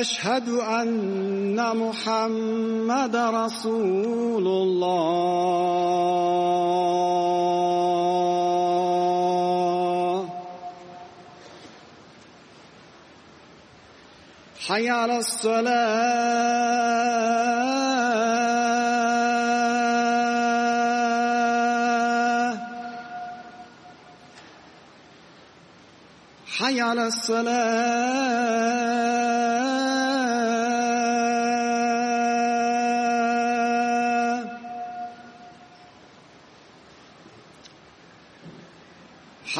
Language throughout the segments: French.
أشهد أن محمد رسول الله. حي على الصلاة. حي على الصلاة.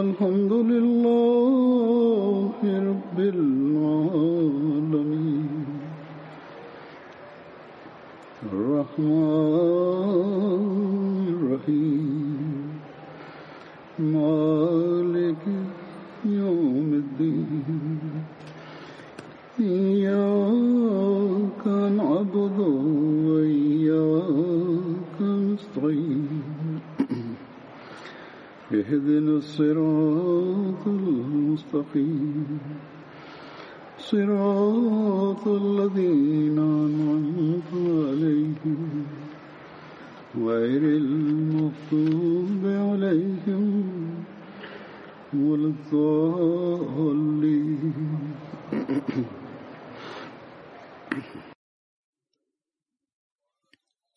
الحمد لله رب العالمين. الرحمن اهدنا الصراط المستقيم صراط الذين أنعمت عليهم غير المغضوب عليهم ولا الضالين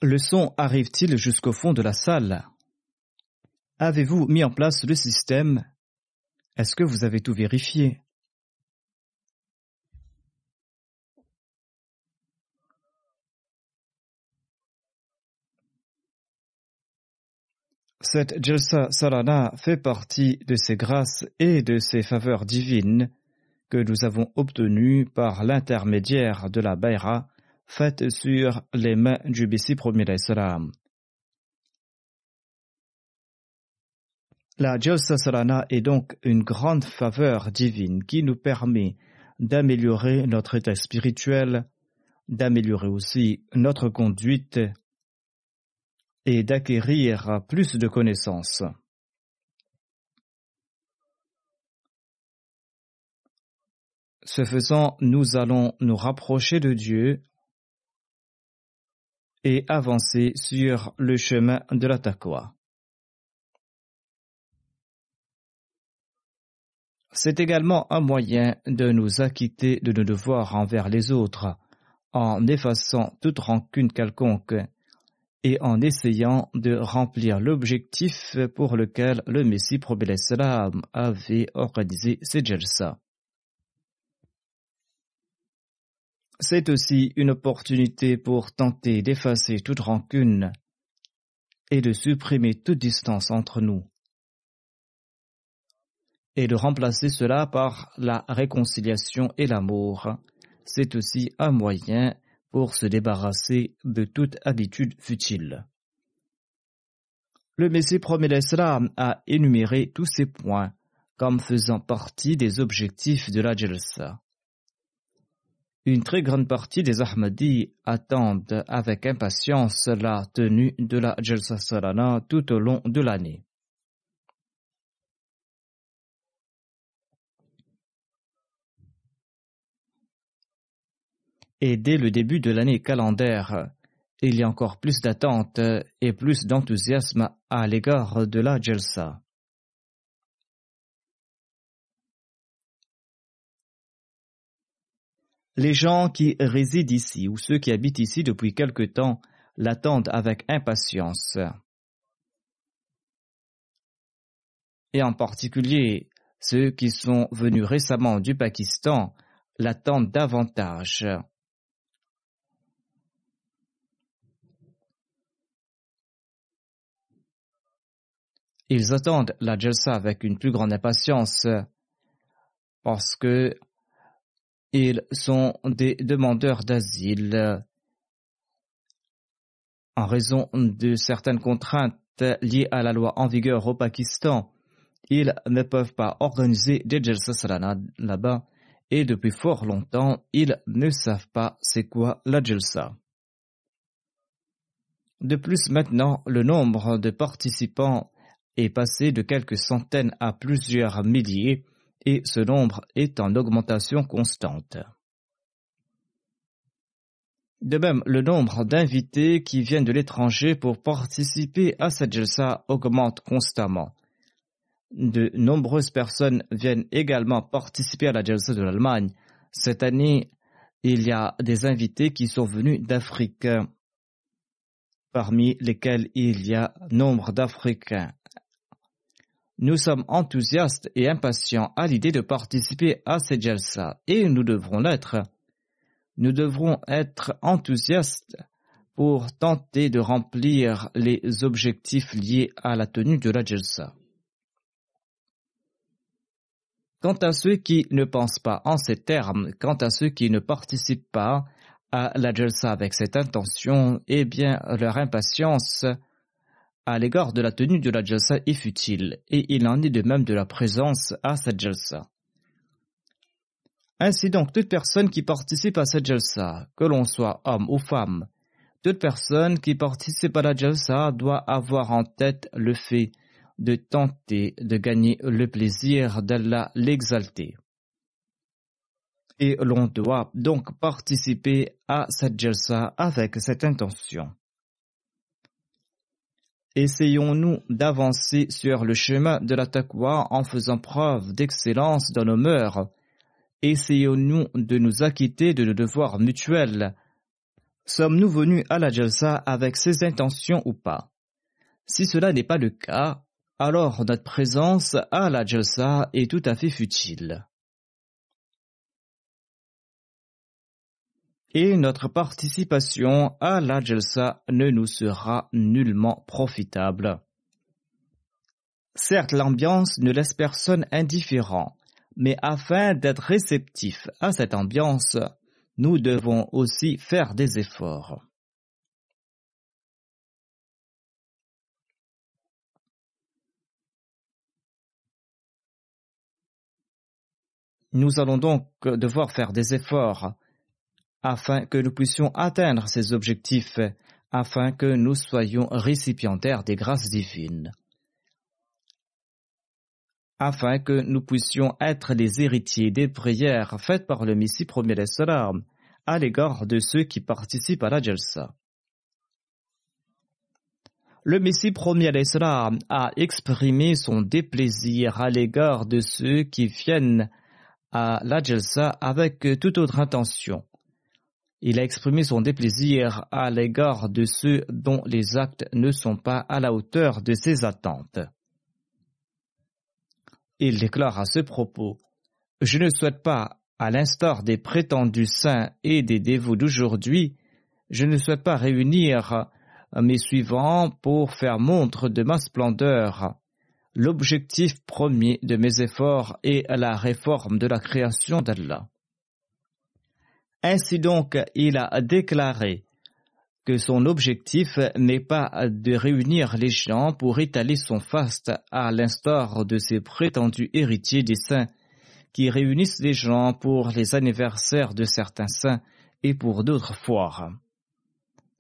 Le son arrive-t-il jusqu'au fond de la salle Avez-vous mis en place le système? Est-ce que vous avez tout vérifié? Cette Jalsa Salana fait partie de ces grâces et de ces faveurs divines que nous avons obtenues par l'intermédiaire de la Bayra faite sur les mains du Messie premier. La Jalsa Salana est donc une grande faveur divine qui nous permet d'améliorer notre état spirituel, d'améliorer aussi notre conduite et d'acquérir plus de connaissances. Ce faisant, nous allons nous rapprocher de Dieu et avancer sur le chemin de la taqwa. C'est également un moyen de nous acquitter de nos devoirs envers les autres, en effaçant toute rancune quelconque et en essayant de remplir l'objectif pour lequel le Messie salam avait organisé ces jalsa. C'est aussi une opportunité pour tenter d'effacer toute rancune et de supprimer toute distance entre nous et de remplacer cela par la réconciliation et l'amour. C'est aussi un moyen pour se débarrasser de toute habitude futile. Le Messie promet l'Islam a énuméré tous ces points comme faisant partie des objectifs de la Jalsa. Une très grande partie des Ahmadis attendent avec impatience la tenue de la Jalsa Salana tout au long de l'année. Et dès le début de l'année calendaire, il y a encore plus d'attente et plus d'enthousiasme à l'égard de la Jalsa. Les gens qui résident ici ou ceux qui habitent ici depuis quelque temps l'attendent avec impatience. Et en particulier, ceux qui sont venus récemment du Pakistan l'attendent davantage. Ils attendent la Jalsa avec une plus grande impatience parce que ils sont des demandeurs d'asile en raison de certaines contraintes liées à la loi en vigueur au Pakistan. Ils ne peuvent pas organiser des Jalsa Salana là-bas et depuis fort longtemps, ils ne savent pas c'est quoi la Jalsa. De plus, maintenant, le nombre de participants est passé de quelques centaines à plusieurs milliers et ce nombre est en augmentation constante. De même, le nombre d'invités qui viennent de l'étranger pour participer à cette jalsa augmente constamment. De nombreuses personnes viennent également participer à la jalsa de l'Allemagne. Cette année, il y a des invités qui sont venus d'Afrique, parmi lesquels il y a nombre d'Africains nous sommes enthousiastes et impatients à l'idée de participer à cette jalsa et nous devrons l'être. Nous devrons être enthousiastes pour tenter de remplir les objectifs liés à la tenue de la jalsa. Quant à ceux qui ne pensent pas en ces termes, quant à ceux qui ne participent pas à la jalsa avec cette intention, eh bien leur impatience à l'égard de la tenue de la jalsa est futile, et il en est de même de la présence à cette jalsa. Ainsi donc, toute personne qui participe à cette jalsa, que l'on soit homme ou femme, toute personne qui participe à la jalsa doit avoir en tête le fait de tenter de gagner le plaisir d'Allah l'exalter. Et l'on doit donc participer à cette jalsa avec cette intention. Essayons-nous d'avancer sur le chemin de la en faisant preuve d'excellence dans nos mœurs. Essayons-nous de nous acquitter de nos devoirs mutuels. Sommes-nous venus à la jalsa avec ces intentions ou pas? Si cela n'est pas le cas, alors notre présence à la jalsa est tout à fait futile. Et notre participation à la ne nous sera nullement profitable. Certes, l'ambiance ne laisse personne indifférent, mais afin d'être réceptif à cette ambiance, nous devons aussi faire des efforts. Nous allons donc devoir faire des efforts afin que nous puissions atteindre ces objectifs, afin que nous soyons récipiendaires des grâces divines, afin que nous puissions être les héritiers des prières faites par le Messie premier salam à l'égard de ceux qui participent à la Jalsa. Le Messie premier salam a exprimé son déplaisir à l'égard de ceux qui viennent à la Jalsa avec toute autre intention. Il a exprimé son déplaisir à l'égard de ceux dont les actes ne sont pas à la hauteur de ses attentes. Il déclare à ce propos Je ne souhaite pas, à l'instar des prétendus saints et des dévots d'aujourd'hui, je ne souhaite pas réunir mes suivants pour faire montre de ma splendeur. L'objectif premier de mes efforts est la réforme de la création d'Allah. Ainsi donc, il a déclaré que son objectif n'est pas de réunir les gens pour étaler son faste à l'instar de ses prétendus héritiers des saints qui réunissent les gens pour les anniversaires de certains saints et pour d'autres foires.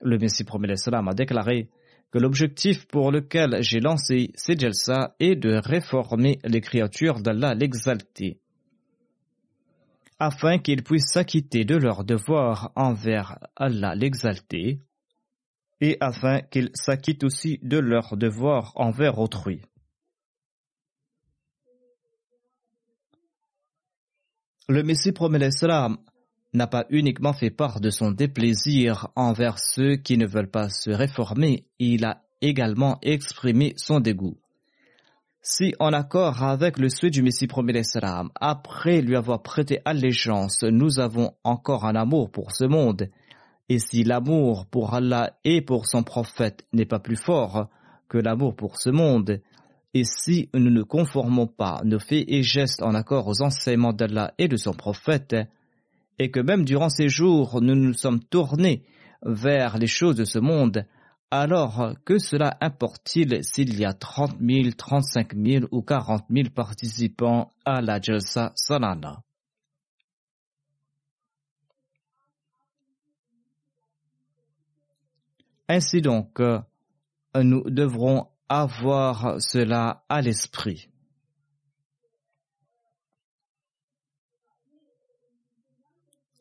Le Messie promet a déclaré que l'objectif pour lequel j'ai lancé ces est de réformer les créatures d'Allah l'exalté afin qu'ils puissent s'acquitter de leurs devoirs envers Allah l'exalté, et afin qu'ils s'acquittent aussi de leurs devoirs envers autrui. Le Messie promet l'Islam n'a pas uniquement fait part de son déplaisir envers ceux qui ne veulent pas se réformer, il a également exprimé son dégoût si en accord avec le souhait du Messie premier salam, après lui avoir prêté allégeance, nous avons encore un amour pour ce monde, et si l'amour pour Allah et pour son prophète n'est pas plus fort que l'amour pour ce monde, et si nous ne conformons pas nos faits et gestes en accord aux enseignements d'Allah et de son prophète, et que même durant ces jours nous nous sommes tournés vers les choses de ce monde, alors, que cela importe-t-il s'il y a 30 000, 35 000 ou 40 000 participants à la Jalsa Salana? Ainsi donc, nous devrons avoir cela à l'esprit.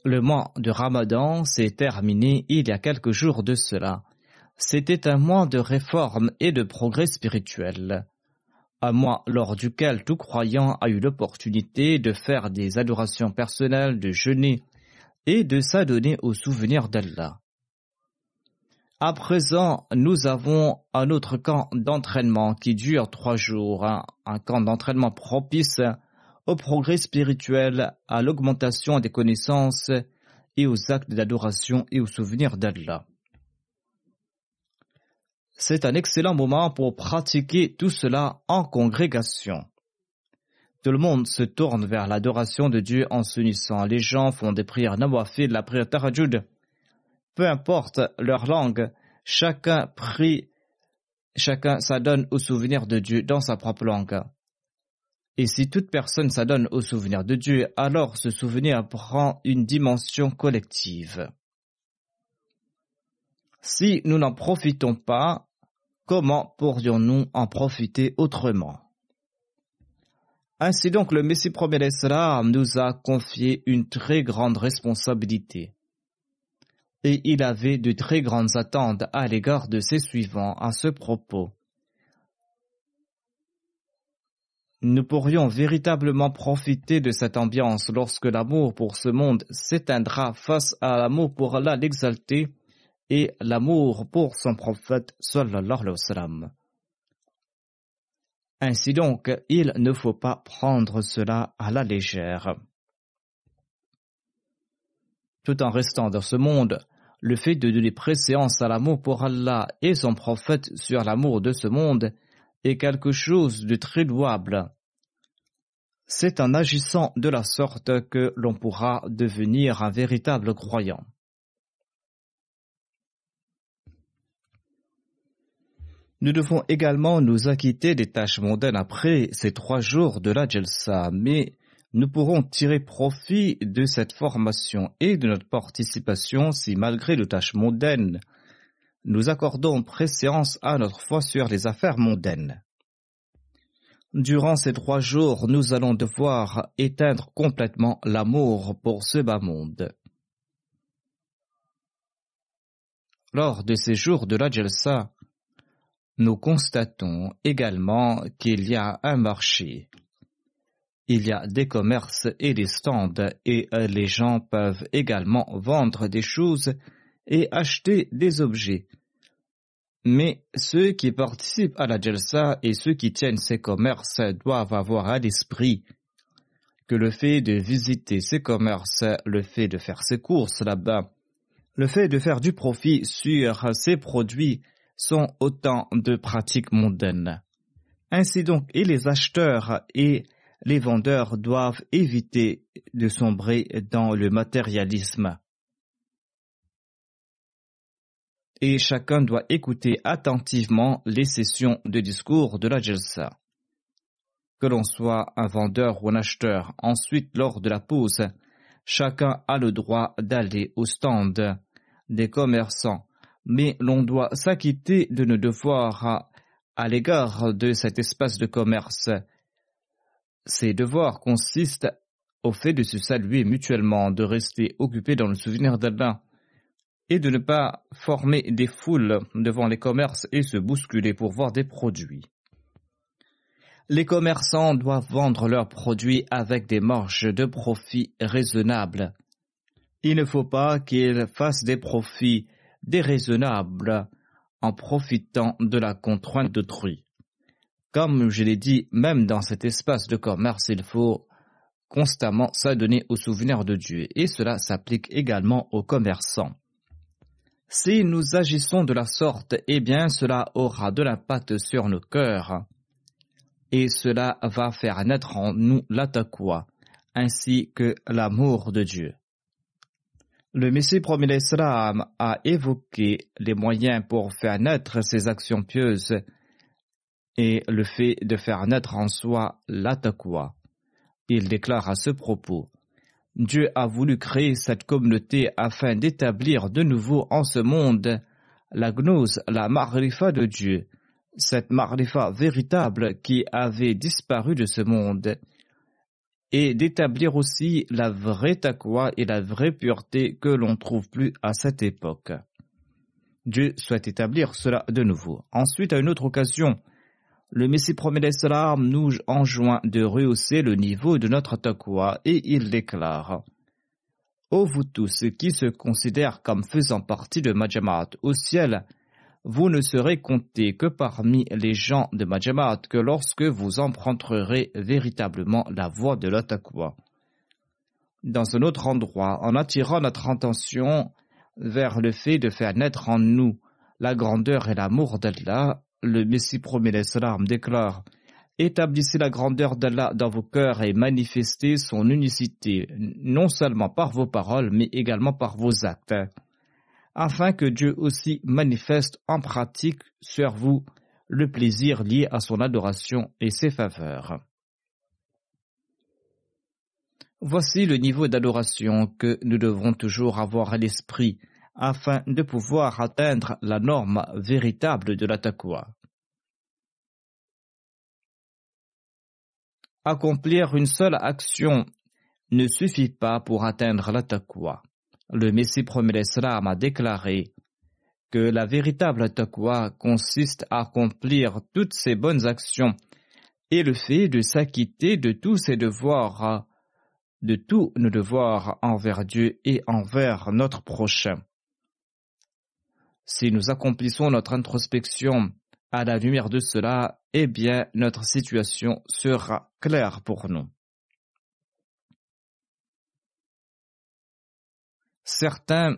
Le mois de Ramadan s'est terminé il y a quelques jours de cela. C'était un mois de réforme et de progrès spirituel, un mois lors duquel tout croyant a eu l'opportunité de faire des adorations personnelles, de jeûner et de s'adonner au souvenir d'Allah. À présent, nous avons un autre camp d'entraînement qui dure trois jours, un camp d'entraînement propice au progrès spirituel, à l'augmentation des connaissances et aux actes d'adoration et au souvenir d'Allah c'est un excellent moment pour pratiquer tout cela en congrégation. Tout le monde se tourne vers l'adoration de Dieu en s'unissant. Les gens font des prières nawafil, la prière tarajud. Peu importe leur langue, chacun prie, chacun s'adonne au souvenir de Dieu dans sa propre langue. Et si toute personne s'adonne au souvenir de Dieu, alors ce souvenir prend une dimension collective. Si nous n'en profitons pas, comment pourrions-nous en profiter autrement? Ainsi donc, le Messie premier nous a confié une très grande responsabilité. Et il avait de très grandes attentes à l'égard de ses suivants à ce propos. Nous pourrions véritablement profiter de cette ambiance lorsque l'amour pour ce monde s'éteindra face à l'amour pour Allah l'exalté et l'amour pour son prophète sallallahu alayhi wa sallam. Ainsi donc, il ne faut pas prendre cela à la légère. Tout en restant dans ce monde, le fait de donner préséance à l'amour pour Allah et son prophète sur l'amour de ce monde est quelque chose de très louable. C'est en agissant de la sorte que l'on pourra devenir un véritable croyant. Nous devons également nous acquitter des tâches mondaines après ces trois jours de la Jalsa, mais nous pourrons tirer profit de cette formation et de notre participation si malgré les tâches mondaines, nous accordons préséance à notre foi sur les affaires mondaines. Durant ces trois jours, nous allons devoir éteindre complètement l'amour pour ce bas monde. Lors de ces jours de la Jalsa, nous constatons également qu'il y a un marché. Il y a des commerces et des stands et les gens peuvent également vendre des choses et acheter des objets. Mais ceux qui participent à la Jalsa et ceux qui tiennent ces commerces doivent avoir à l'esprit que le fait de visiter ces commerces, le fait de faire ses courses là-bas, le fait de faire du profit sur ces produits sont autant de pratiques mondaines. Ainsi donc, et les acheteurs et les vendeurs doivent éviter de sombrer dans le matérialisme. Et chacun doit écouter attentivement les sessions de discours de la Jalsa. Que l'on soit un vendeur ou un acheteur, ensuite lors de la pause, chacun a le droit d'aller au stand des commerçants mais l'on doit s'acquitter de nos devoirs à, l'égard de cet espace de commerce. Ces devoirs consistent au fait de se saluer mutuellement, de rester occupé dans le souvenir d'Allah et de ne pas former des foules devant les commerces et se bousculer pour voir des produits. Les commerçants doivent vendre leurs produits avec des marges de profit raisonnables. Il ne faut pas qu'ils fassent des profits déraisonnable en profitant de la contrainte d'autrui. Comme je l'ai dit, même dans cet espace de commerce, il faut constamment s'adonner au souvenir de Dieu, et cela s'applique également aux commerçants. Si nous agissons de la sorte, eh bien cela aura de l'impact sur nos cœurs, et cela va faire naître en nous l'attaqua, ainsi que l'amour de Dieu. Le Messie premier l'Islam a évoqué les moyens pour faire naître ces actions pieuses et le fait de faire naître en soi l'attaqua. Il déclare à ce propos Dieu a voulu créer cette communauté afin d'établir de nouveau en ce monde la gnose, la marifa de Dieu, cette marifa véritable qui avait disparu de ce monde et d'établir aussi la vraie taqwa et la vraie pureté que l'on trouve plus à cette époque. Dieu souhaite établir cela de nouveau. Ensuite, à une autre occasion, le Messie promet l'Islam nous enjoint de rehausser le niveau de notre taqwa et il déclare Ô vous tous qui se considèrent comme faisant partie de Majamat au ciel, vous ne serez comptés que parmi les gens de Majamat que lorsque vous emprunterez véritablement la voie de l'Atakwa. Dans un autre endroit, en attirant notre attention vers le fait de faire naître en nous la grandeur et l'amour d'Allah, le Messie promet l'Islam déclare Établissez la grandeur d'Allah dans vos cœurs et manifestez son unicité, non seulement par vos paroles, mais également par vos actes afin que Dieu aussi manifeste en pratique sur vous le plaisir lié à son adoration et ses faveurs. Voici le niveau d'adoration que nous devrons toujours avoir à l'esprit afin de pouvoir atteindre la norme véritable de la taqwa. Accomplir une seule action ne suffit pas pour atteindre la taqwa le Messie premier l'Islam a déclaré que la véritable taqwa consiste à accomplir toutes ces bonnes actions et le fait de s'acquitter de tous ses devoirs, de tous nos devoirs envers Dieu et envers notre prochain. Si nous accomplissons notre introspection à la lumière de cela, eh bien notre situation sera claire pour nous. Certains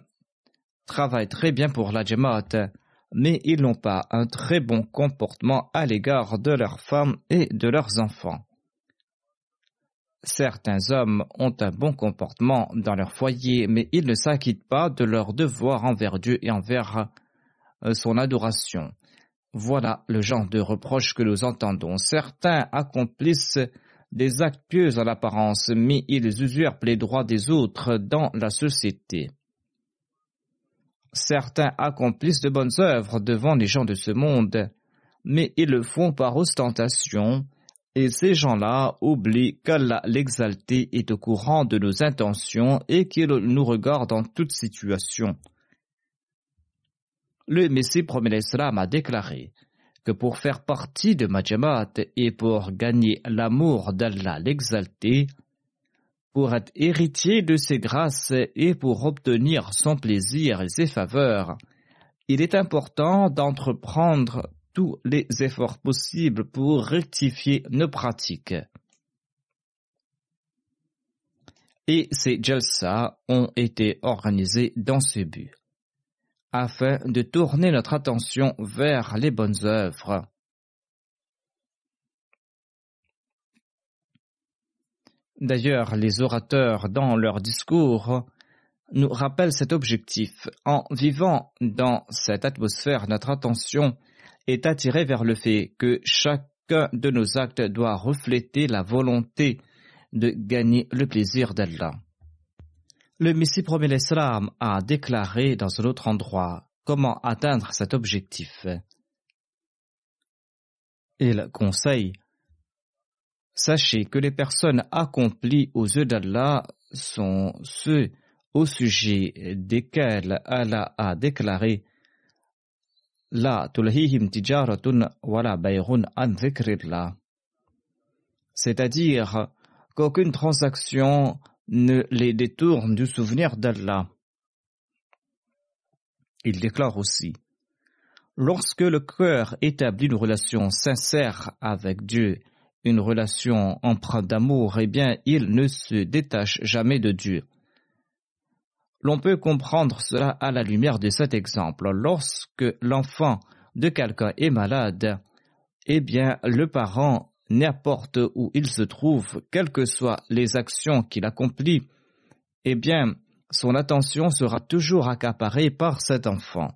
travaillent très bien pour la Jamaat, mais ils n'ont pas un très bon comportement à l'égard de leurs femmes et de leurs enfants. Certains hommes ont un bon comportement dans leur foyer, mais ils ne s'acquittent pas de leur devoir envers Dieu et envers euh, son adoration. Voilà le genre de reproches que nous entendons. Certains accomplissent des actes pieux en apparence, mais ils usurpent les droits des autres dans la société. Certains accomplissent de bonnes œuvres devant les gens de ce monde, mais ils le font par ostentation, et ces gens-là oublient qu'Allah l'exalté est au courant de nos intentions et qu'il nous regarde en toute situation. Le Messie promet l'Islam a déclaré pour faire partie de Majamat et pour gagner l'amour d'Allah l'exalté, pour être héritier de ses grâces et pour obtenir son plaisir et ses faveurs, il est important d'entreprendre tous les efforts possibles pour rectifier nos pratiques. Et ces jalsa ont été organisés dans ce but, afin de tourner notre attention vers les bonnes œuvres. D'ailleurs, les orateurs, dans leur discours, nous rappellent cet objectif. En vivant dans cette atmosphère, notre attention est attirée vers le fait que chacun de nos actes doit refléter la volonté de gagner le plaisir d'Allah. Le Messie premier l'Islam a déclaré dans un autre endroit comment atteindre cet objectif. Il conseille Sachez que les personnes accomplies aux yeux d'Allah sont ceux au sujet desquels Allah a déclaré La tulhihim tijaratun wala bayrun an C'est-à-dire qu'aucune transaction ne les détourne du souvenir d'Allah. Il déclare aussi Lorsque le cœur établit une relation sincère avec Dieu une relation empreinte d'amour, eh bien, il ne se détache jamais de Dieu. L'on peut comprendre cela à la lumière de cet exemple. Lorsque l'enfant de quelqu'un est malade, eh bien, le parent, n'importe où il se trouve, quelles que soient les actions qu'il accomplit, eh bien, son attention sera toujours accaparée par cet enfant.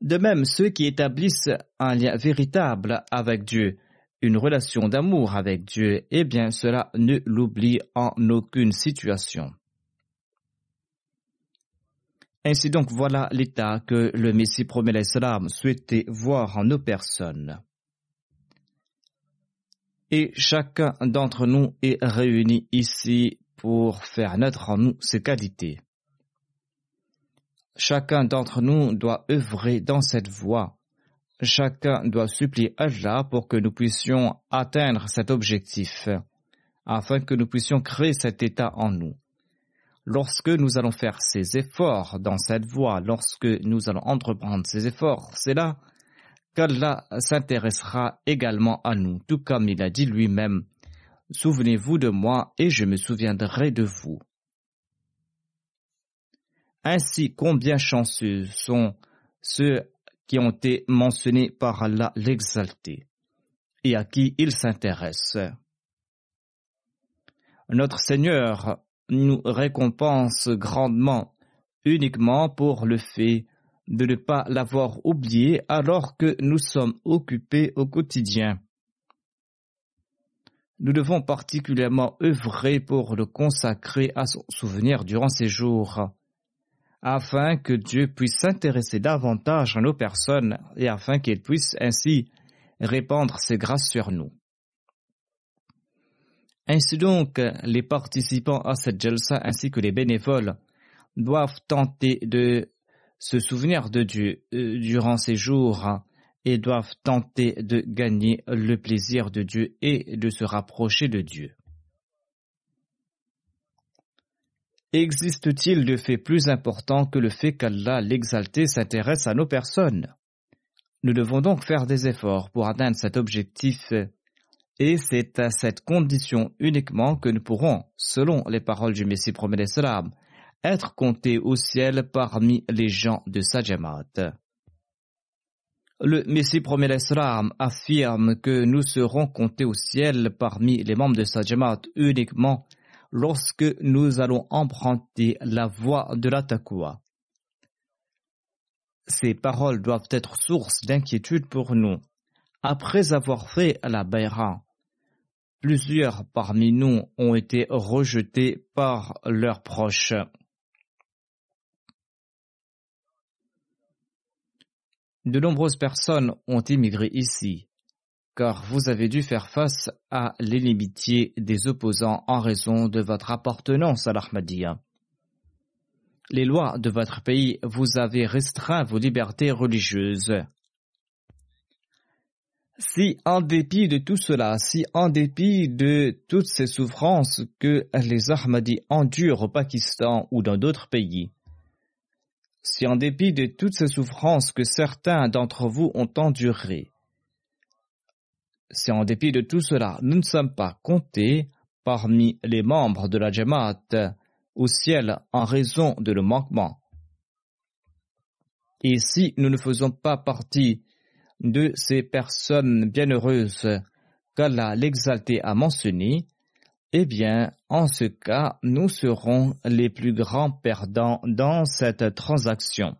De même, ceux qui établissent un lien véritable avec Dieu une relation d'amour avec Dieu, eh bien cela ne l'oublie en aucune situation. Ainsi donc voilà l'état que le Messie promet l'Islam souhaitait voir en nos personnes. Et chacun d'entre nous est réuni ici pour faire naître en nous ces qualités. Chacun d'entre nous doit œuvrer dans cette voie Chacun doit supplier Allah pour que nous puissions atteindre cet objectif, afin que nous puissions créer cet état en nous. Lorsque nous allons faire ces efforts dans cette voie, lorsque nous allons entreprendre ces efforts, c'est là qu'Allah s'intéressera également à nous, tout comme il a dit lui-même, Souvenez-vous de moi et je me souviendrai de vous. Ainsi, combien chanceux sont ceux qui ont été mentionnés par Allah l'exalté et à qui il s'intéresse. Notre Seigneur nous récompense grandement uniquement pour le fait de ne pas l'avoir oublié alors que nous sommes occupés au quotidien. Nous devons particulièrement œuvrer pour le consacrer à son souvenir durant ces jours afin que Dieu puisse s'intéresser davantage à nos personnes et afin qu'il puisse ainsi répandre ses grâces sur nous. Ainsi donc, les participants à cette jalsa ainsi que les bénévoles doivent tenter de se souvenir de Dieu durant ces jours et doivent tenter de gagner le plaisir de Dieu et de se rapprocher de Dieu. Existe-t-il de fait plus important que le fait qu'Allah l'exalté s'intéresse à nos personnes? Nous devons donc faire des efforts pour atteindre cet objectif et c'est à cette condition uniquement que nous pourrons, selon les paroles du Messie promet être comptés au ciel parmi les gens de Sajamat. Le Messie premier l'Islam affirme que nous serons comptés au ciel parmi les membres de sa Jamaat uniquement lorsque nous allons emprunter la voie de la taqwa. Ces paroles doivent être source d'inquiétude pour nous. Après avoir fait la bayra, plusieurs parmi nous ont été rejetés par leurs proches. De nombreuses personnes ont immigré ici, car vous avez dû faire face à l'inimitié des opposants en raison de votre appartenance à l'Ahmadiyya. Les lois de votre pays vous avez restreint vos libertés religieuses. Si en dépit de tout cela, si en dépit de toutes ces souffrances que les Ahmadis endurent au Pakistan ou dans d'autres pays, si en dépit de toutes ces souffrances que certains d'entre vous ont endurées, si en dépit de tout cela, nous ne sommes pas comptés parmi les membres de la Jamaat au ciel en raison de le manquement, et si nous ne faisons pas partie de ces personnes bienheureuses qu'Allah l'exalté a mentionnées, eh bien, en ce cas, nous serons les plus grands perdants dans cette transaction.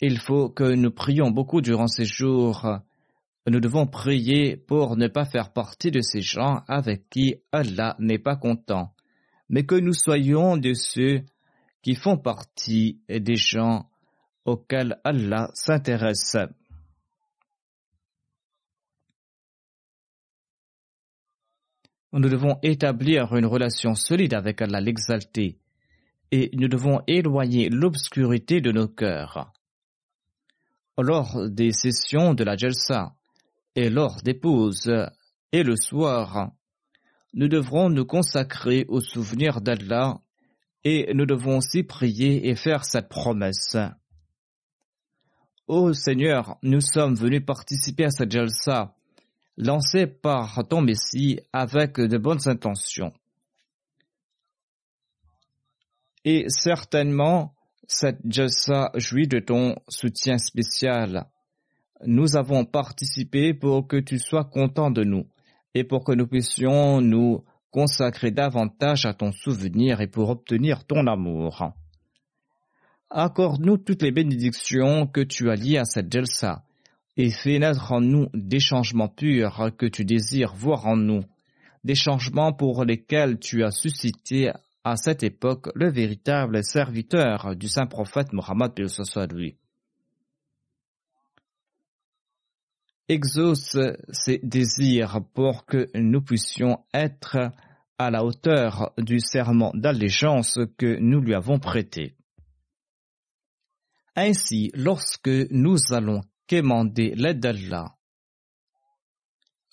Il faut que nous prions beaucoup durant ces jours. Nous devons prier pour ne pas faire partie de ces gens avec qui Allah n'est pas content, mais que nous soyons de ceux qui font partie des gens auxquels Allah s'intéresse. Nous devons établir une relation solide avec Allah l'exalté et nous devons éloigner l'obscurité de nos cœurs. Lors des sessions de la Jalsa et lors des pauses et le soir, nous devrons nous consacrer au souvenir d'Allah et nous devons aussi prier et faire cette promesse. Ô Seigneur, nous sommes venus participer à cette jalsa lancée par ton Messie avec de bonnes intentions. Et certainement, cette jalsa jouit de ton soutien spécial. Nous avons participé pour que tu sois content de nous et pour que nous puissions nous consacrer davantage à ton souvenir et pour obtenir ton amour. Accorde-nous toutes les bénédictions que tu as liées à cette Jalsa et fais naître en nous des changements purs que tu désires voir en nous, des changements pour lesquels tu as suscité à cette époque le véritable serviteur du saint prophète Mohammed lui. Exauce ses désirs pour que nous puissions être à la hauteur du serment d'allégeance que nous lui avons prêté. Ainsi, lorsque nous allons quémander l'aide d'Allah,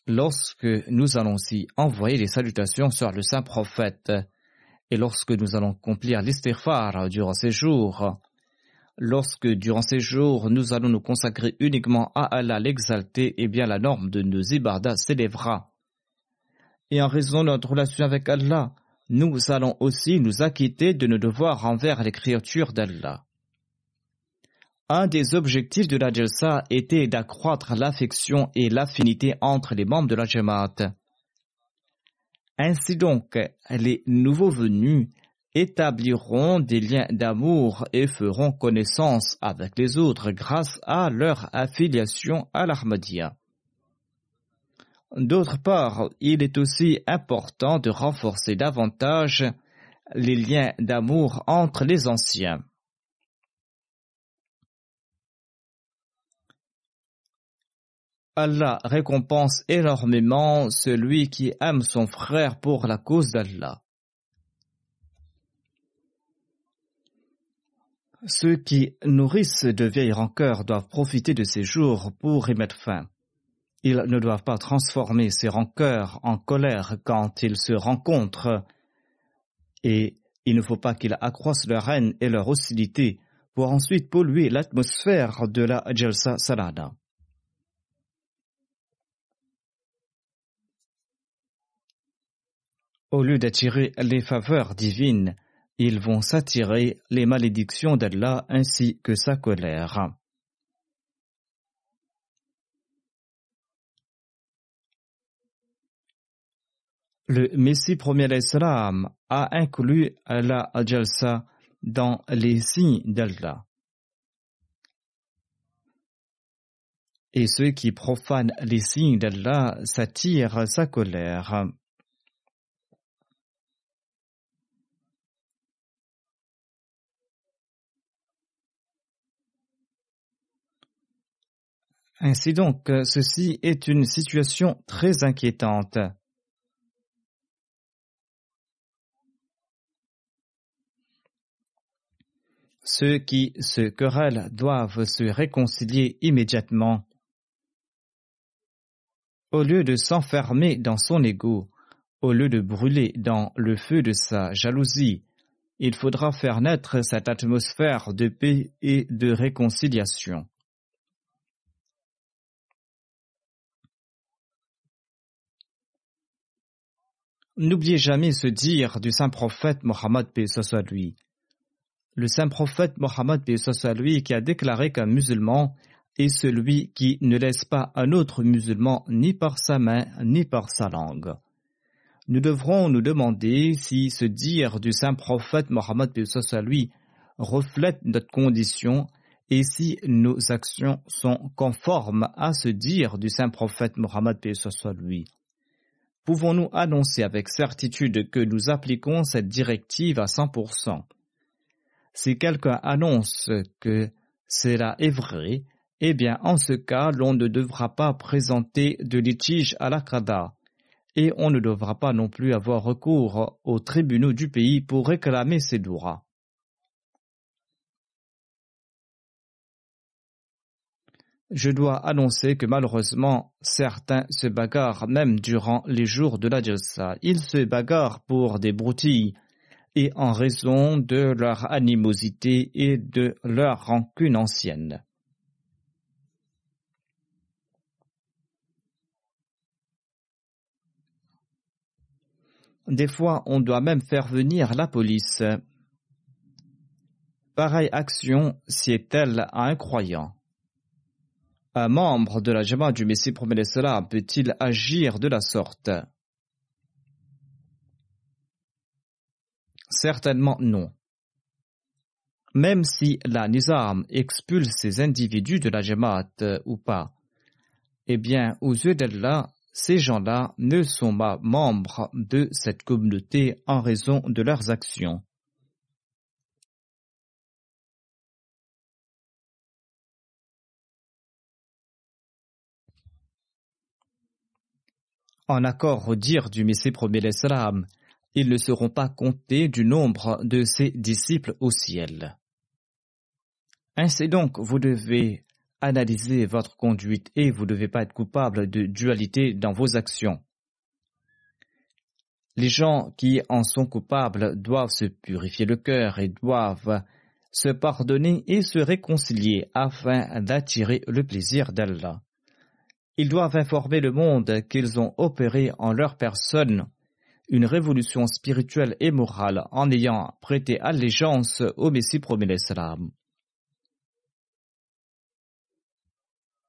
lorsque nous allons y envoyer les salutations sur le saint prophète, et lorsque nous allons accomplir l'istighfar durant ces jours, lorsque durant ces jours nous allons nous consacrer uniquement à Allah l'exalté, eh bien la norme de nos ibadas s'élèvera. Et en raison de notre relation avec Allah, nous allons aussi nous acquitter de nos devoirs envers les créatures d'Allah. Un des objectifs de la Jalsa était d'accroître l'affection et l'affinité entre les membres de la Jamaat. Ainsi donc, les nouveaux venus établiront des liens d'amour et feront connaissance avec les autres grâce à leur affiliation à l'Ahmadiyya. D'autre part, il est aussi important de renforcer davantage les liens d'amour entre les anciens. Allah récompense énormément celui qui aime son frère pour la cause d'Allah. Ceux qui nourrissent de vieilles rancœurs doivent profiter de ces jours pour y mettre fin. Ils ne doivent pas transformer ces rancœurs en colère quand ils se rencontrent et il ne faut pas qu'ils accroissent leur haine et leur hostilité pour ensuite polluer l'atmosphère de la Jalsa Salada. Au lieu d'attirer les faveurs divines, ils vont s'attirer les malédictions d'Allah ainsi que sa colère. Le Messie premier l'Islam a inclus la Jalsa dans les signes d'Allah. Et ceux qui profanent les signes d'Allah s'attirent sa colère. Ainsi donc, ceci est une situation très inquiétante. Ceux qui se querellent doivent se réconcilier immédiatement. Au lieu de s'enfermer dans son ego, au lieu de brûler dans le feu de sa jalousie, il faudra faire naître cette atmosphère de paix et de réconciliation. N'oubliez jamais ce dire du saint prophète Mohammed lui. Le saint prophète Mohammed lui qui a déclaré qu'un musulman est celui qui ne laisse pas un autre musulman ni par sa main ni par sa langue. Nous devrons nous demander si ce dire du saint prophète Mohammed lui reflète notre condition et si nos actions sont conformes à ce dire du saint prophète Mohammed lui pouvons-nous annoncer avec certitude que nous appliquons cette directive à 100% Si quelqu'un annonce que cela est vrai, eh bien en ce cas l'on ne devra pas présenter de litige à l'Akada et on ne devra pas non plus avoir recours aux tribunaux du pays pour réclamer ses droits. Je dois annoncer que malheureusement, certains se bagarrent même durant les jours de la Jalsa. Ils se bagarrent pour des broutilles et en raison de leur animosité et de leur rancune ancienne. Des fois, on doit même faire venir la police. Pareille action si est-elle à un croyant un membre de la Jama du Messie promet cela peut-il agir de la sorte? Certainement non. Même si la Nizam expulse ces individus de la Jamaat euh, ou pas, eh bien, aux yeux d'Allah, ces gens-là ne sont pas membres de cette communauté en raison de leurs actions. En accord au dire du Messie premier l'Islam, ils ne seront pas comptés du nombre de ses disciples au ciel. Ainsi donc, vous devez analyser votre conduite et vous ne devez pas être coupable de dualité dans vos actions. Les gens qui en sont coupables doivent se purifier le cœur et doivent se pardonner et se réconcilier afin d'attirer le plaisir d'Allah. Ils doivent informer le monde qu'ils ont opéré en leur personne une révolution spirituelle et morale en ayant prêté allégeance au Messie promis l'Islam.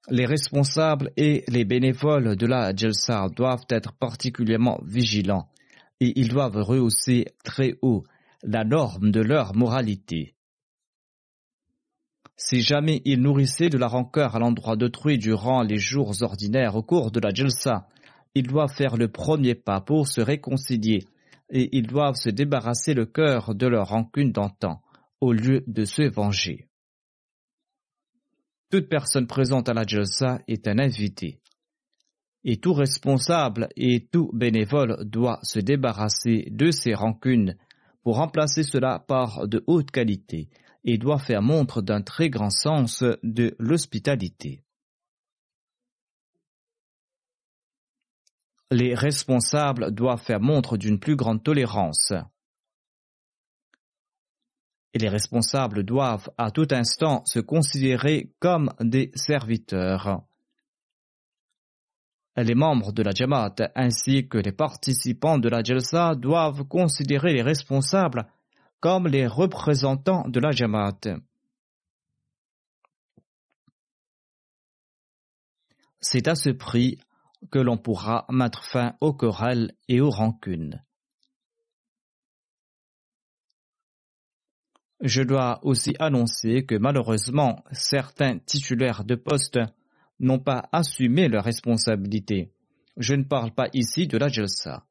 Les responsables et les bénévoles de la Jalsa doivent être particulièrement vigilants et ils doivent rehausser très haut la norme de leur moralité. Si jamais ils nourrissaient de la rancœur à l'endroit d'autrui durant les jours ordinaires au cours de la Jalsa, ils doivent faire le premier pas pour se réconcilier et ils doivent se débarrasser le cœur de leur rancune d'antan au lieu de se venger. Toute personne présente à la Jalsa est un invité. Et tout responsable et tout bénévole doit se débarrasser de ses rancunes pour remplacer cela par de haute qualité et doit faire montre d'un très grand sens de l'hospitalité. Les responsables doivent faire montre d'une plus grande tolérance. Et les responsables doivent à tout instant se considérer comme des serviteurs. Les membres de la Jamaat ainsi que les participants de la Jalsa doivent considérer les responsables comme les représentants de la Jamaat. C'est à ce prix que l'on pourra mettre fin aux querelles et aux rancunes. Je dois aussi annoncer que malheureusement certains titulaires de poste n'ont pas assumé leurs responsabilités. Je ne parle pas ici de la Jalsa.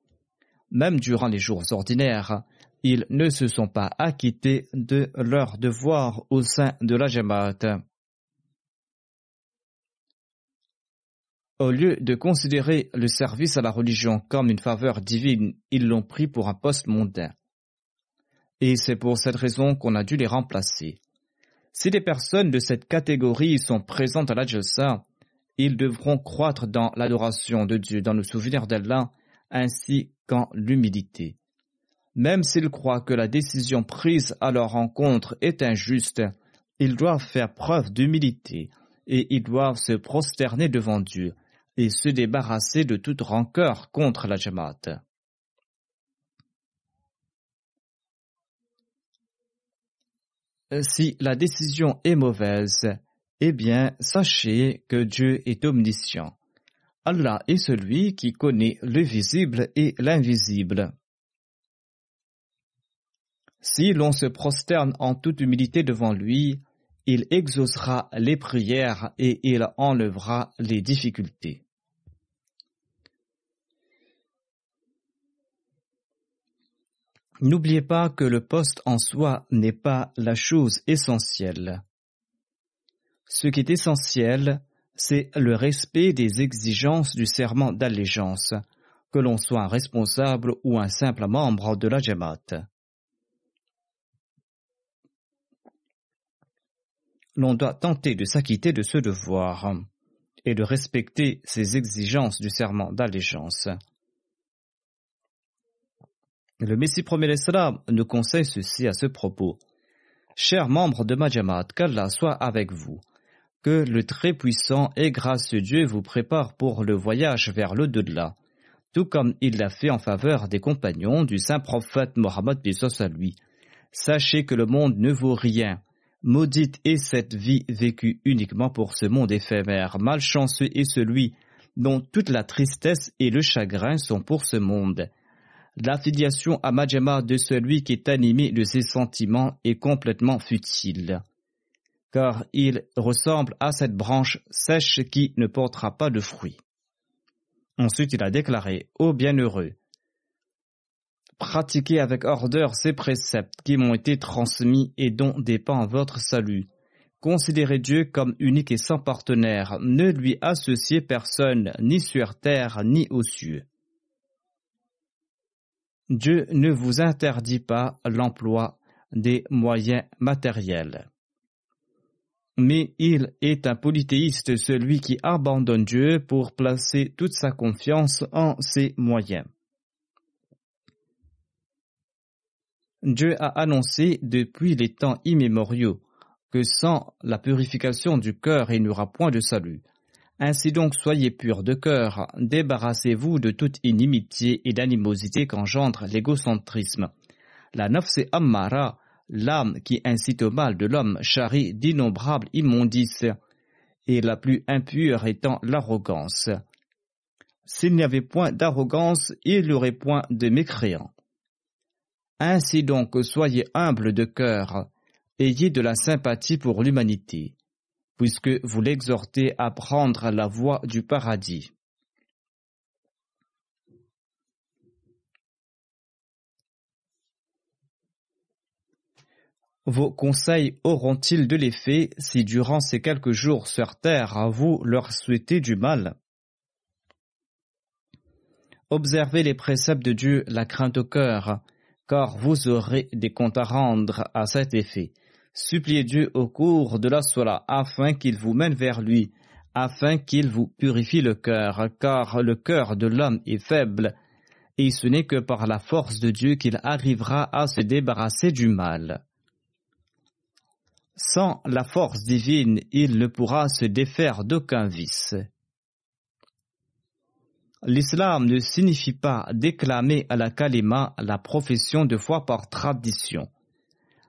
Même durant les jours ordinaires, ils ne se sont pas acquittés de leurs devoirs au sein de la Jamaat. Au lieu de considérer le service à la religion comme une faveur divine, ils l'ont pris pour un poste mondain. Et c'est pour cette raison qu'on a dû les remplacer. Si des personnes de cette catégorie sont présentes à la ils devront croître dans l'adoration de Dieu, dans le souvenir d'Allah, ainsi qu'en l'humilité. Même s'ils croient que la décision prise à leur rencontre est injuste, ils doivent faire preuve d'humilité et ils doivent se prosterner devant Dieu et se débarrasser de toute rancœur contre la Jamaat. Si la décision est mauvaise, eh bien, sachez que Dieu est omniscient. Allah est celui qui connaît le visible et l'invisible. Si l'on se prosterne en toute humilité devant lui, il exaucera les prières et il enlèvera les difficultés. N'oubliez pas que le poste en soi n'est pas la chose essentielle. Ce qui est essentiel, c'est le respect des exigences du serment d'allégeance, que l'on soit un responsable ou un simple membre de la Jamaat. L'on doit tenter de s'acquitter de ce devoir et de respecter ces exigences du serment d'allégeance. Le Messie premier l'Islam nous conseille ceci à ce propos. Chers membres de Majamat, qu'Allah soit avec vous. Que le Très-Puissant et gracieux Dieu vous prépare pour le voyage vers l'au-delà, tout comme il l'a fait en faveur des compagnons du saint prophète Mohammed lui. Sachez que le monde ne vaut rien. Maudite est cette vie vécue uniquement pour ce monde éphémère. Malchanceux est celui dont toute la tristesse et le chagrin sont pour ce monde. L'affiliation à Majama de celui qui est animé de ses sentiments est complètement futile, car il ressemble à cette branche sèche qui ne portera pas de fruits. Ensuite, il a déclaré Ô bienheureux, pratiquez avec ardeur ces préceptes qui m'ont été transmis et dont dépend votre salut. Considérez Dieu comme unique et sans partenaire, ne lui associez personne, ni sur terre, ni aux cieux. Dieu ne vous interdit pas l'emploi des moyens matériels. Mais il est un polythéiste, celui qui abandonne Dieu pour placer toute sa confiance en ses moyens. Dieu a annoncé depuis les temps immémoriaux que sans la purification du cœur il n'y aura point de salut. Ainsi donc soyez purs de cœur, débarrassez-vous de toute inimitié et d'animosité qu'engendre l'égocentrisme. La nafs ammara, l'âme qui incite au mal de l'homme, charrie d'innombrables immondices, et la plus impure étant l'arrogance. S'il n'y avait point d'arrogance, il n'y aurait point de mécréants. Ainsi donc soyez humbles de cœur, ayez de la sympathie pour l'humanité puisque vous l'exhortez à prendre la voie du paradis. Vos conseils auront-ils de l'effet si durant ces quelques jours sur terre vous leur souhaitez du mal? Observez les préceptes de Dieu, la crainte au cœur, car vous aurez des comptes à rendre à cet effet. Suppliez Dieu au cours de la sola afin qu'il vous mène vers lui, afin qu'il vous purifie le cœur, car le cœur de l'homme est faible, et ce n'est que par la force de Dieu qu'il arrivera à se débarrasser du mal. Sans la force divine, il ne pourra se défaire d'aucun vice. L'islam ne signifie pas déclamer à la kalima la profession de foi par tradition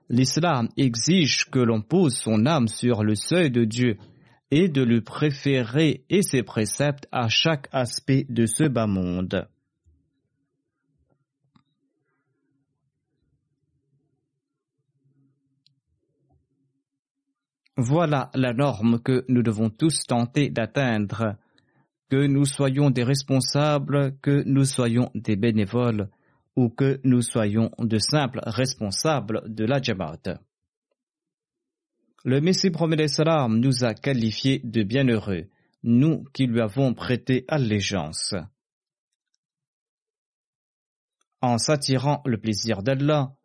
L'islam exige que l'on pose son âme sur le seuil de Dieu et de lui préférer et ses préceptes à chaque aspect de ce bas monde. Voilà la norme que nous devons tous tenter d'atteindre, que nous soyons des responsables, que nous soyons des bénévoles ou que nous soyons de simples responsables de la Jamaat. Le Messie promet salam nous a qualifiés de bienheureux, nous qui lui avons prêté allégeance. En s'attirant le plaisir d'Allah,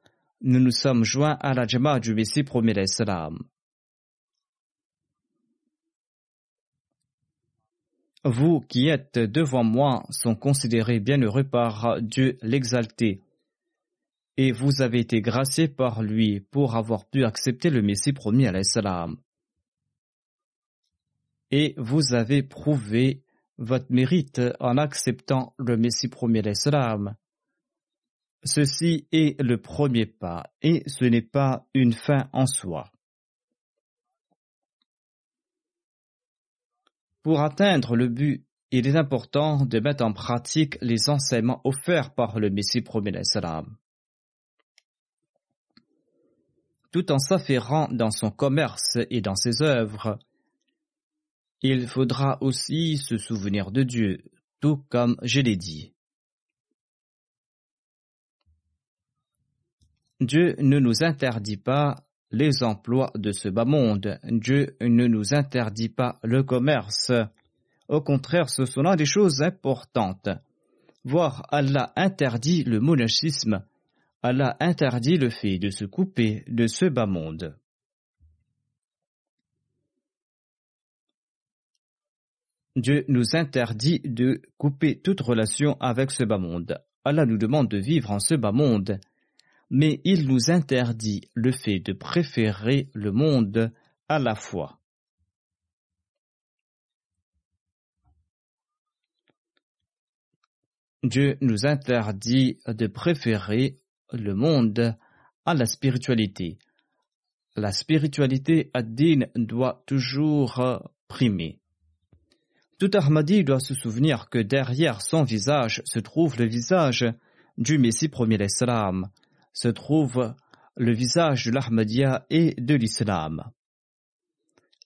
nous nous sommes joints à la Jamaat du Messie promet salam. Vous qui êtes devant moi sont considérés bienheureux par Dieu l'exalté, et vous avez été graciés par lui pour avoir pu accepter le Messie promis à l'Islam. Et vous avez prouvé votre mérite en acceptant le Messie promis à l'Islam. Ceci est le premier pas, et ce n'est pas une fin en soi. Pour atteindre le but, il est important de mettre en pratique les enseignements offerts par le Messie promis l'Islam. Tout en s'affairant dans son commerce et dans ses œuvres, il faudra aussi se souvenir de Dieu, tout comme je l'ai dit. Dieu ne nous interdit pas les emplois de ce bas monde. Dieu ne nous interdit pas le commerce. Au contraire, ce sont là des choses importantes. Voir Allah interdit le monachisme. Allah interdit le fait de se couper de ce bas monde. Dieu nous interdit de couper toute relation avec ce bas monde. Allah nous demande de vivre en ce bas monde mais il nous interdit le fait de préférer le monde à la foi. Dieu nous interdit de préférer le monde à la spiritualité. La spiritualité ad-din doit toujours primer. Tout Ahmadi doit se souvenir que derrière son visage se trouve le visage du Messie premier l'Islam se trouve le visage de l'Ahmadiyya et de l'islam.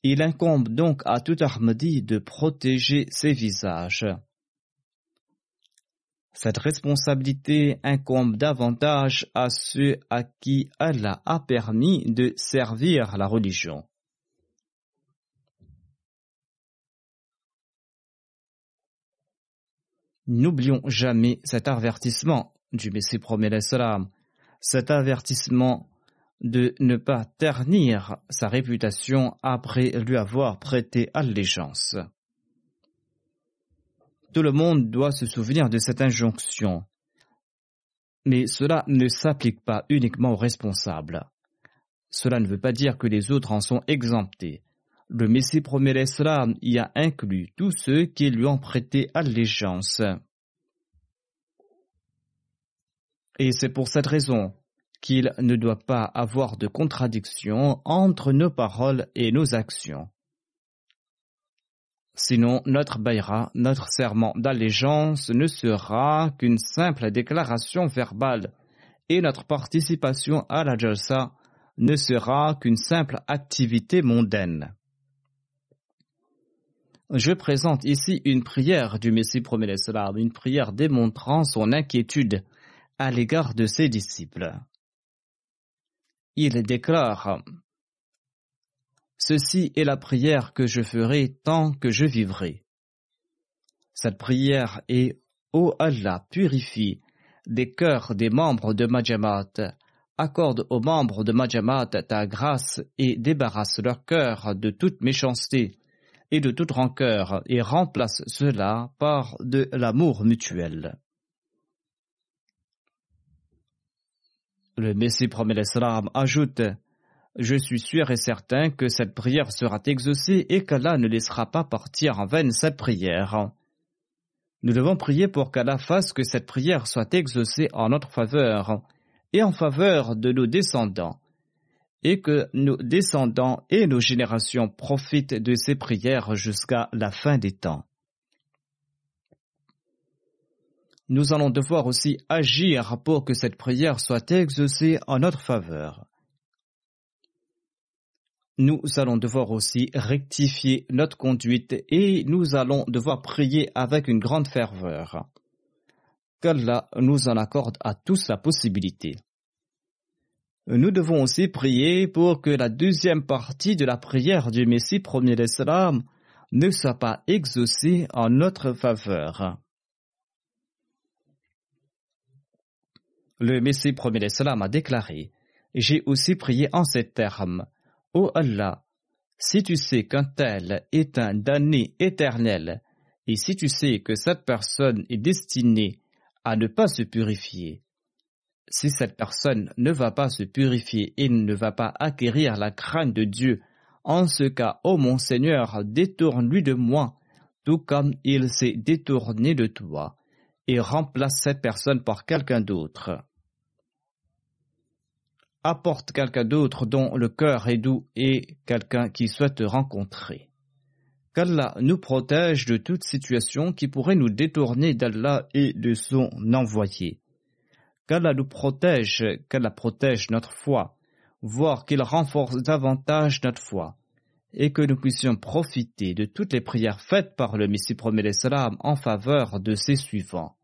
Il incombe donc à tout Ahmadi de protéger ses visages. Cette responsabilité incombe davantage à ceux à qui Allah a permis de servir la religion. N'oublions jamais cet avertissement du Messie promet salam cet avertissement de ne pas ternir sa réputation après lui avoir prêté allégeance. Tout le monde doit se souvenir de cette injonction. Mais cela ne s'applique pas uniquement aux responsables. Cela ne veut pas dire que les autres en sont exemptés. Le Messie promet l'Islam y a inclus tous ceux qui lui ont prêté allégeance. Et c'est pour cette raison qu'il ne doit pas avoir de contradiction entre nos paroles et nos actions. Sinon, notre baïra, notre serment d'allégeance ne sera qu'une simple déclaration verbale et notre participation à la jalsa ne sera qu'une simple activité mondaine. Je présente ici une prière du Messie promet une prière démontrant son inquiétude à l'égard de ses disciples. Il déclare Ceci est la prière que je ferai tant que je vivrai. Cette prière est Ô Allah, purifie des cœurs des membres de Majamat, accorde aux membres de Majamat ta grâce et débarrasse leur cœur de toute méchanceté et de toute rancœur et remplace cela par de l'amour mutuel. Le Messie promet l'Islam ajoute Je suis sûr et certain que cette prière sera exaucée et qu'Allah ne laissera pas partir en vain cette prière. Nous devons prier pour qu'Allah fasse que cette prière soit exaucée en notre faveur et en faveur de nos descendants, et que nos descendants et nos générations profitent de ces prières jusqu'à la fin des temps. Nous allons devoir aussi agir pour que cette prière soit exaucée en notre faveur. Nous allons devoir aussi rectifier notre conduite et nous allons devoir prier avec une grande ferveur. Qu'Allah nous en accorde à tous la possibilité. Nous devons aussi prier pour que la deuxième partie de la prière du Messie premier d'Islam ne soit pas exaucée en notre faveur. Le Messie premier d'Islam a déclaré J'ai aussi prié en ces termes. Ô Allah, si tu sais qu'un tel est un damné éternel, et si tu sais que cette personne est destinée à ne pas se purifier, si cette personne ne va pas se purifier et ne va pas acquérir la crainte de Dieu, en ce cas, ô mon Seigneur, détourne-lui de moi, tout comme il s'est détourné de toi, et remplace cette personne par quelqu'un d'autre. Apporte quelqu'un d'autre dont le cœur est doux et quelqu'un qui souhaite rencontrer. Qu'Allah nous protège de toute situation qui pourrait nous détourner d'Allah et de son envoyé qu'Allah nous protège, qu'Allah protège notre foi, voire qu'il renforce davantage notre foi, et que nous puissions profiter de toutes les prières faites par le Messie premier en faveur de ses suivants.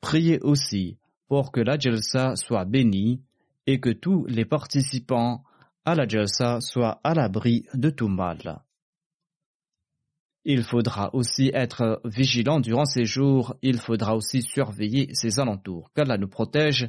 Priez aussi pour que la Jalsa soit bénie et que tous les participants à la Jalsa soient à l'abri de tout mal. Il faudra aussi être vigilant durant ces jours, il faudra aussi surveiller ses alentours, qu'Allah nous protège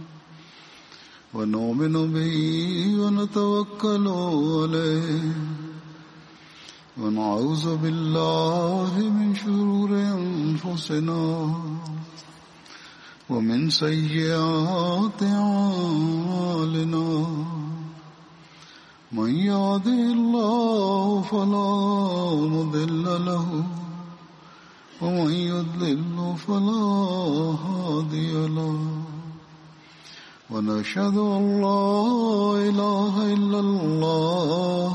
ونؤمن به ونتوكل عليه. ونعوذ بالله من شرور أنفسنا ومن سيئات أعمالنا. من يهده الله فلا مضل له ومن يضلل فلا هادي له. ونشهد أن لا إله إلا الله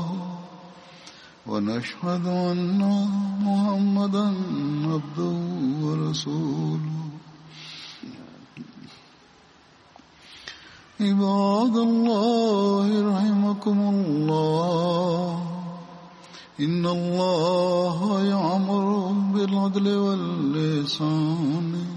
ونشهد أن محمدا عبده ورسوله. عباد الله رحمكم الله إن الله يعمر بالعدل واللسان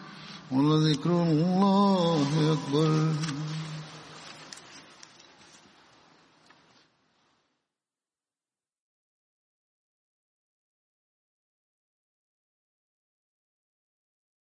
ولذكر الله أكبر